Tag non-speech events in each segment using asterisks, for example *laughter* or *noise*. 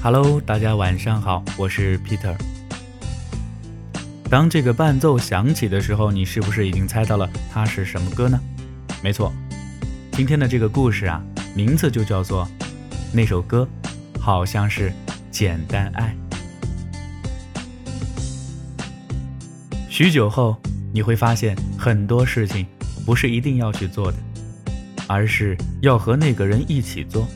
Hello，大家晚上好，我是 Peter。当这个伴奏响起的时候，你是不是已经猜到了它是什么歌呢？没错，今天的这个故事啊，名字就叫做那首歌，好像是《简单爱》。许久后，你会发现很多事情不是一定要去做的，而是要和那个人一起做。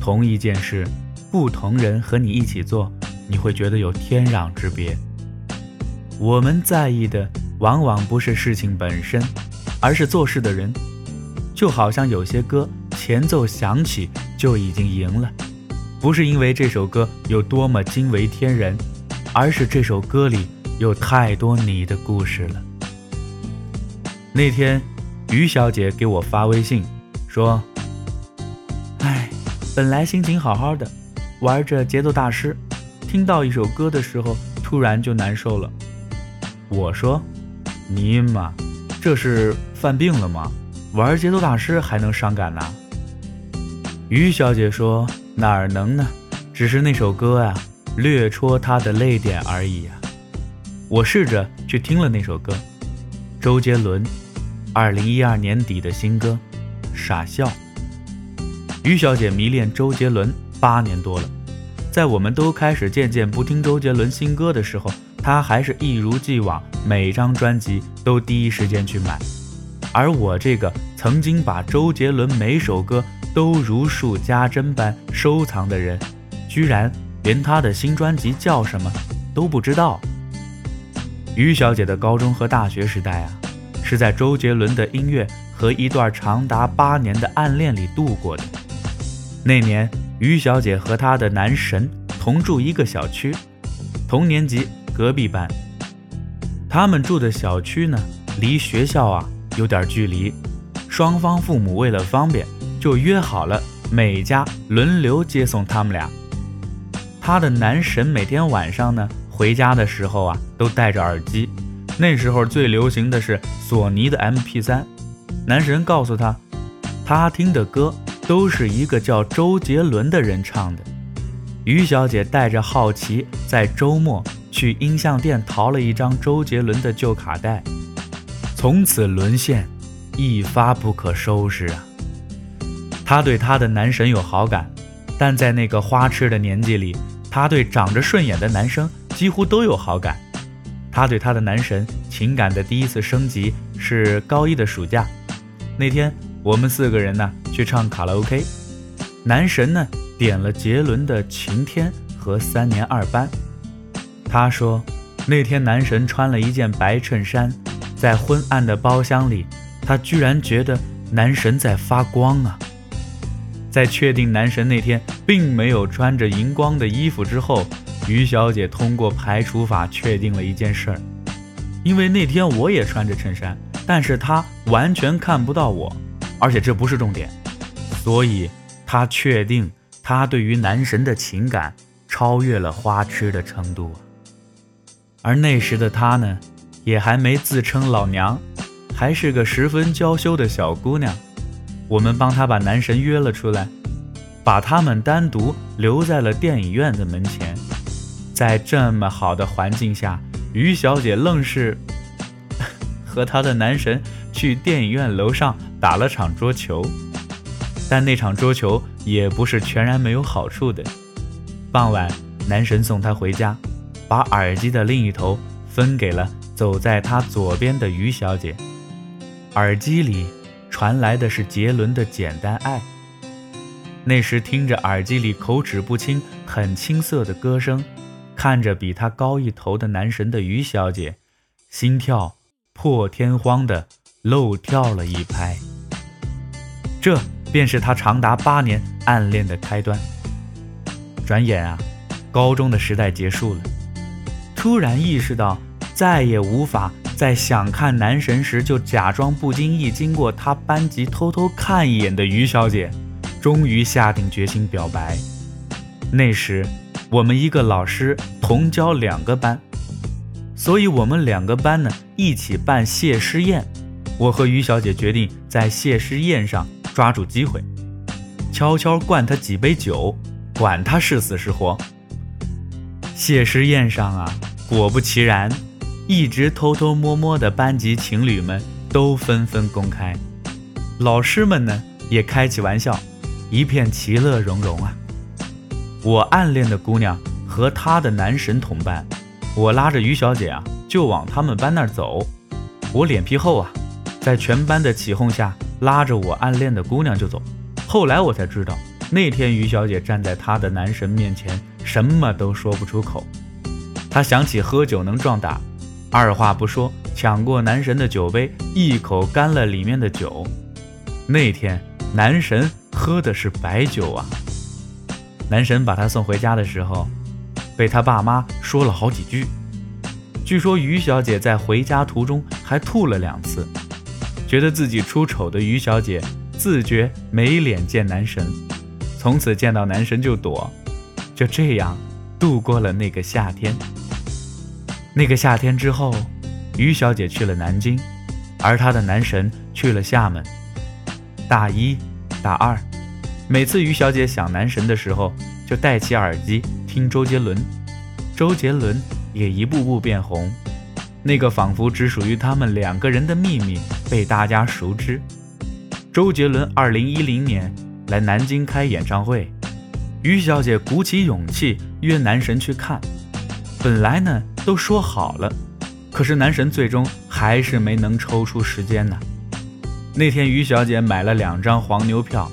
同一件事。不同人和你一起做，你会觉得有天壤之别。我们在意的往往不是事情本身，而是做事的人。就好像有些歌前奏响起就已经赢了，不是因为这首歌有多么惊为天人，而是这首歌里有太多你的故事了。那天，于小姐给我发微信说：“哎，本来心情好好的。”玩着节奏大师，听到一首歌的时候，突然就难受了。我说：“尼玛，这是犯病了吗？玩节奏大师还能伤感呢？”于小姐说：“哪儿能呢？只是那首歌啊，略戳她的泪点而已呀。”我试着去听了那首歌，周杰伦，二零一二年底的新歌《傻笑》。于小姐迷恋周杰伦。八年多了，在我们都开始渐渐不听周杰伦新歌的时候，他还是一如既往，每张专辑都第一时间去买。而我这个曾经把周杰伦每首歌都如数家珍般收藏的人，居然连他的新专辑叫什么都不知道。于小姐的高中和大学时代啊，是在周杰伦的音乐和一段长达八年的暗恋里度过的。那年。于小姐和她的男神同住一个小区，同年级，隔壁班。他们住的小区呢，离学校啊有点距离。双方父母为了方便，就约好了每家轮流接送他们俩。她的男神每天晚上呢回家的时候啊，都戴着耳机。那时候最流行的是索尼的 MP3。男神告诉她，他听的歌。都是一个叫周杰伦的人唱的。于小姐带着好奇，在周末去音像店淘了一张周杰伦的旧卡带，从此沦陷，一发不可收拾啊！她对她的男神有好感，但在那个花痴的年纪里，她对长着顺眼的男生几乎都有好感。她对她的男神情感的第一次升级是高一的暑假，那天。我们四个人呢去唱卡拉 OK，男神呢点了杰伦的《晴天》和《三年二班》。他说，那天男神穿了一件白衬衫，在昏暗的包厢里，他居然觉得男神在发光啊。在确定男神那天并没有穿着荧光的衣服之后，于小姐通过排除法确定了一件事儿，因为那天我也穿着衬衫，但是他完全看不到我。而且这不是重点，所以他确定他对于男神的情感超越了花痴的程度。而那时的他呢，也还没自称老娘，还是个十分娇羞的小姑娘。我们帮他把男神约了出来，把他们单独留在了电影院的门前。在这么好的环境下，于小姐愣是 *laughs* 和她的男神去电影院楼上。打了场桌球，但那场桌球也不是全然没有好处的。傍晚，男神送她回家，把耳机的另一头分给了走在他左边的于小姐。耳机里传来的是杰伦的《简单爱》。那时听着耳机里口齿不清、很青涩的歌声，看着比他高一头的男神的于小姐，心跳破天荒的漏跳了一拍。这便是他长达八年暗恋的开端。转眼啊，高中的时代结束了。突然意识到再也无法在想看男神时就假装不经意经过他班级偷偷看一眼的于小姐，终于下定决心表白。那时我们一个老师同教两个班，所以我们两个班呢一起办谢师宴。我和于小姐决定在谢师宴上。抓住机会，悄悄灌他几杯酒，管他是死是活。谢师宴上啊，果不其然，一直偷偷摸摸的班级情侣们都纷纷公开，老师们呢也开起玩笑，一片其乐融融啊。我暗恋的姑娘和她的男神同班，我拉着于小姐啊就往他们班那儿走。我脸皮厚啊，在全班的起哄下拉着我暗恋的姑娘就走。后来我才知道，那天于小姐站在她的男神面前，什么都说不出口。她想起喝酒能壮胆，二话不说抢过男神的酒杯，一口干了里面的酒。那天男神喝的是白酒啊。男神把她送回家的时候，被他爸妈说了好几句。据说于小姐在回家途中还吐了两次，觉得自己出丑的于小姐自觉没脸见男神，从此见到男神就躲，就这样度过了那个夏天。那个夏天之后，于小姐去了南京，而她的男神去了厦门。大一、大二。每次于小姐想男神的时候，就戴起耳机听周杰伦，周杰伦也一步步变红。那个仿佛只属于他们两个人的秘密被大家熟知。周杰伦二零一零年来南京开演唱会，于小姐鼓起勇气约男神去看。本来呢都说好了，可是男神最终还是没能抽出时间呢。那天于小姐买了两张黄牛票。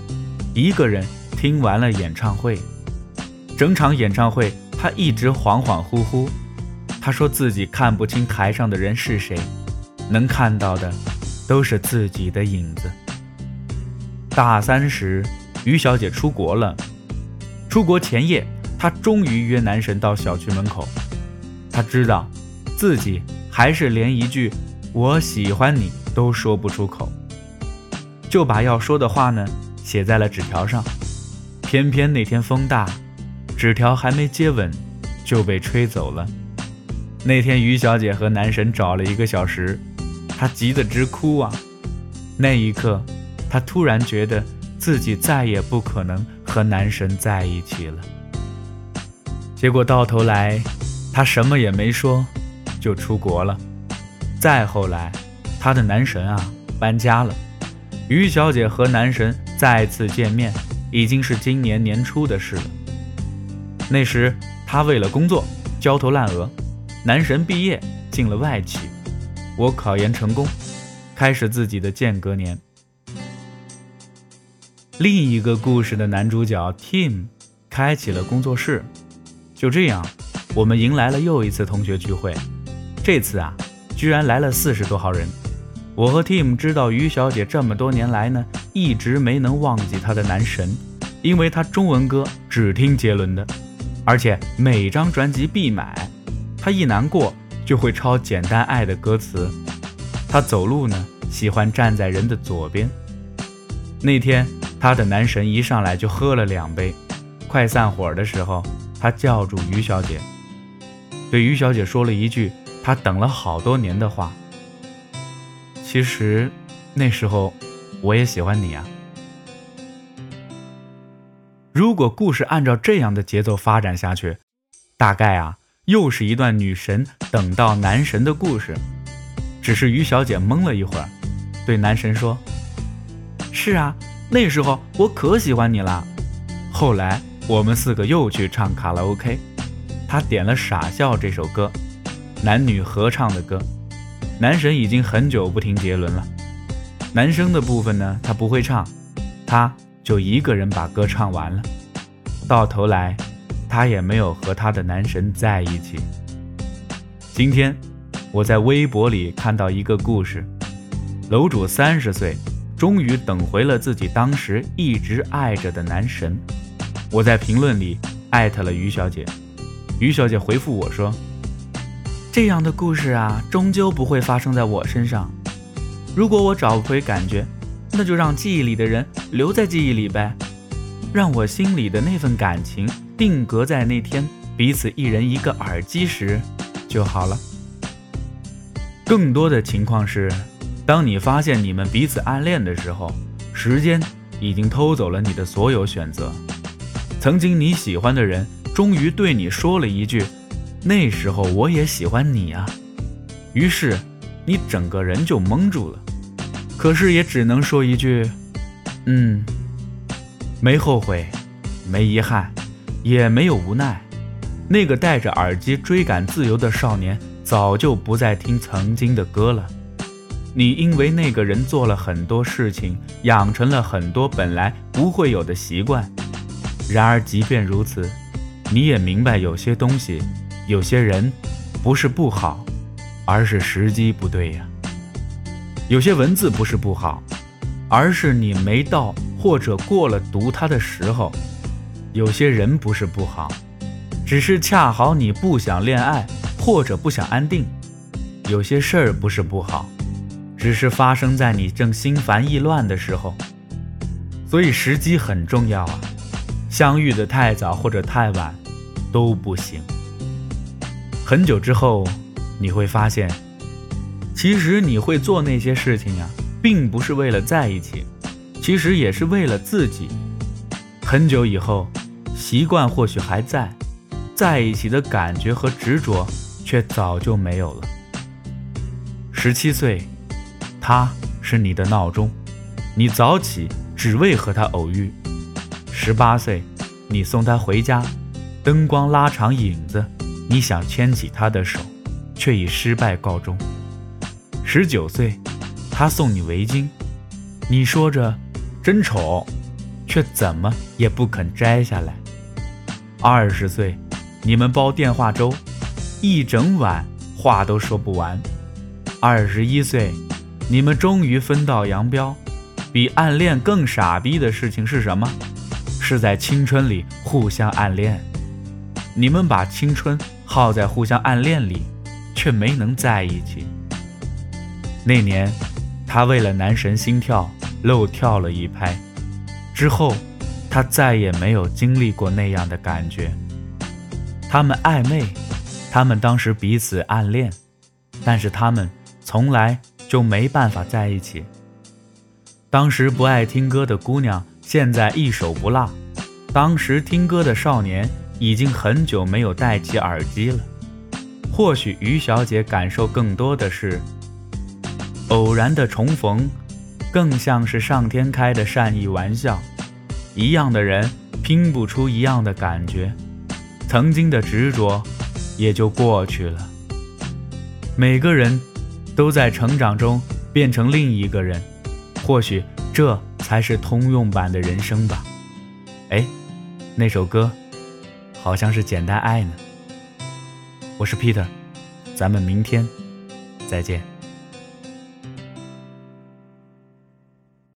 一个人听完了演唱会，整场演唱会她一直恍恍惚惚。她说自己看不清台上的人是谁，能看到的都是自己的影子。大三时，于小姐出国了。出国前夜，她终于约男神到小区门口。她知道，自己还是连一句“我喜欢你”都说不出口，就把要说的话呢。写在了纸条上，偏偏那天风大，纸条还没接吻就被吹走了。那天于小姐和男神找了一个小时，她急得直哭啊！那一刻，她突然觉得自己再也不可能和男神在一起了。结果到头来，她什么也没说，就出国了。再后来，她的男神啊搬家了，于小姐和男神。再次见面已经是今年年初的事了。那时他为了工作焦头烂额，男神毕业进了外企，我考研成功，开始自己的间隔年。另一个故事的男主角 Tim 开启了工作室，就这样，我们迎来了又一次同学聚会。这次啊，居然来了四十多号人。我和 Tim 知道于小姐这么多年来呢。一直没能忘记她的男神，因为她中文歌只听杰伦的，而且每张专辑必买。她一难过就会抄《简单爱》的歌词。她走路呢，喜欢站在人的左边。那天，她的男神一上来就喝了两杯，快散伙的时候，他叫住于小姐，对于小姐说了一句他等了好多年的话。其实，那时候。我也喜欢你啊！如果故事按照这样的节奏发展下去，大概啊，又是一段女神等到男神的故事。只是于小姐懵了一会儿，对男神说：“是啊，那时候我可喜欢你了。”后来我们四个又去唱卡拉 OK，他点了《傻笑》这首歌，男女合唱的歌。男神已经很久不听杰伦了。男生的部分呢，他不会唱，他就一个人把歌唱完了。到头来，他也没有和他的男神在一起。今天，我在微博里看到一个故事：楼主三十岁，终于等回了自己当时一直爱着的男神。我在评论里艾特了于小姐，于小姐回复我说：“这样的故事啊，终究不会发生在我身上。”如果我找不回感觉，那就让记忆里的人留在记忆里呗，让我心里的那份感情定格在那天彼此一人一个耳机时就好了。更多的情况是，当你发现你们彼此暗恋的时候，时间已经偷走了你的所有选择。曾经你喜欢的人，终于对你说了一句：“那时候我也喜欢你啊。”于是，你整个人就懵住了。可是也只能说一句：“嗯，没后悔，没遗憾，也没有无奈。”那个戴着耳机追赶自由的少年，早就不再听曾经的歌了。你因为那个人做了很多事情，养成了很多本来不会有的习惯。然而，即便如此，你也明白有些东西，有些人，不是不好，而是时机不对呀。有些文字不是不好，而是你没到或者过了读它的时候。有些人不是不好，只是恰好你不想恋爱或者不想安定。有些事儿不是不好，只是发生在你正心烦意乱的时候。所以时机很重要啊。相遇的太早或者太晚，都不行。很久之后，你会发现，其实你会做那些事情呀，并不是为了在一起，其实也是为了自己。很久以后，习惯或许还在，在一起的感觉和执着却早就没有了。十七岁，他是你的闹钟，你早起只为和他偶遇。十八岁，你送他回家，灯光拉长影子，你想牵起他的手，却以失败告终。十九岁，他送你围巾，你说着真丑，却怎么也不肯摘下来。二十岁，你们煲电话粥，一整晚话都说不完。二十一岁，你们终于分道扬镳。比暗恋更傻逼的事情是什么？是在青春里互相暗恋，你们把青春耗在互相暗恋里，却没能在一起。那年，他为了男神心跳漏跳了一拍，之后，他再也没有经历过那样的感觉。他们暧昧，他们当时彼此暗恋，但是他们从来就没办法在一起。当时不爱听歌的姑娘，现在一首不落。当时听歌的少年已经很久没有戴起耳机了。或许于小姐感受更多的是偶然的重逢，更像是上天开的善意玩笑。一样的人拼不出一样的感觉，曾经的执着也就过去了。每个人都在成长中变成另一个人，或许这才是通用版的人生吧。哎。那首歌，好像是《简单爱》呢。我是 Peter，咱们明天再见。